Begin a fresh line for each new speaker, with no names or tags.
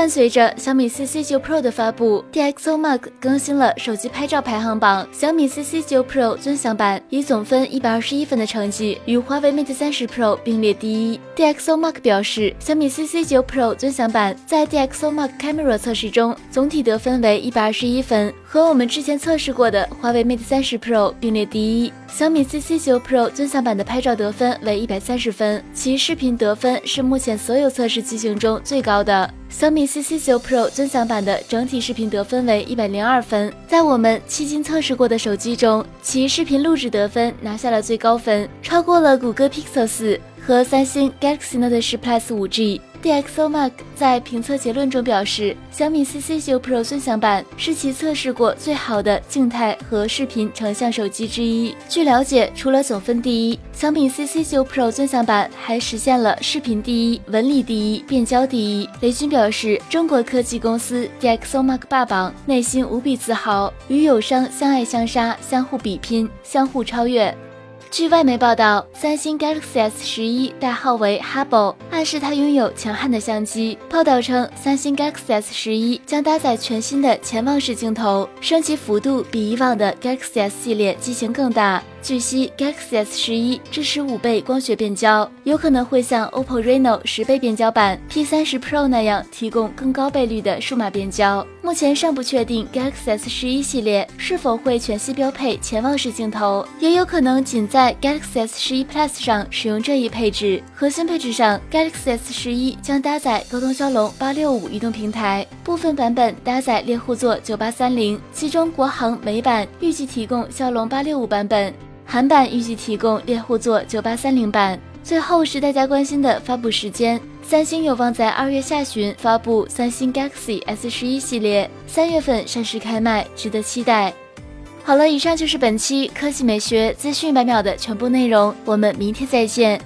伴随着小米 CC9 Pro 的发布，DxOMark 更新了手机拍照排行榜。小米 CC9 Pro 尊享版以总分一百二十一分的成绩与华为 Mate 30 Pro 并列第一。DxOMark 表示，小米 CC9 Pro 尊享版在 DxOMark Camera 测试中总体得分为一百二十一分，和我们之前测试过的华为 Mate 30 Pro 并列第一。小米 CC9 Pro 尊享版的拍照得分为一百三十分，其视频得分是目前所有测试机型中最高的。小米 CC9 Pro 尊享版的整体视频得分为一百零二分，在我们迄今测试过的手机中，其视频录制得分拿下了最高分，超过了谷歌 Pixel 四。和三星 Galaxy Note 10 Plus 5G。DxOMark 在评测结论中表示，小米 CC9 Pro 尊享版是其测试过最好的静态和视频成像手机之一。据了解，除了总分第一，小米 CC9 Pro 尊享版还实现了视频第一、纹理第一、变焦第一。雷军表示，中国科技公司 DxOMark 霸榜，内心无比自豪，与友商相爱相杀，相互比拼，相互超越。据外媒报道，三星 Galaxy S 十一代号为 Hubble，暗示它拥有强悍的相机。报道称，三星 Galaxy S 十一将搭载全新的潜望式镜头，升级幅度比以往的 Galaxy S 系列机型更大。据悉，Galaxy S 十一支持五倍光学变焦，有可能会像 OPPO Reno 十倍变焦版 P 三十 Pro 那样提供更高倍率的数码变焦。目前尚不确定 Galaxy S 十一系列是否会全系标配潜望式镜头，也有可能仅在 Galaxy S 十一 Plus 上使用这一配置。核心配置上，Galaxy S 十一将搭载高通骁龙八六五移动平台，部分版本搭载猎户座九八三零，其中国行美版预计提供骁龙八六五版本。韩版预计提供猎户座九八三零版。最后是大家关心的发布时间，三星有望在二月下旬发布三星 Galaxy S 十一系列，三月份上市开卖，值得期待。好了，以上就是本期科技美学资讯百秒的全部内容，我们明天再见。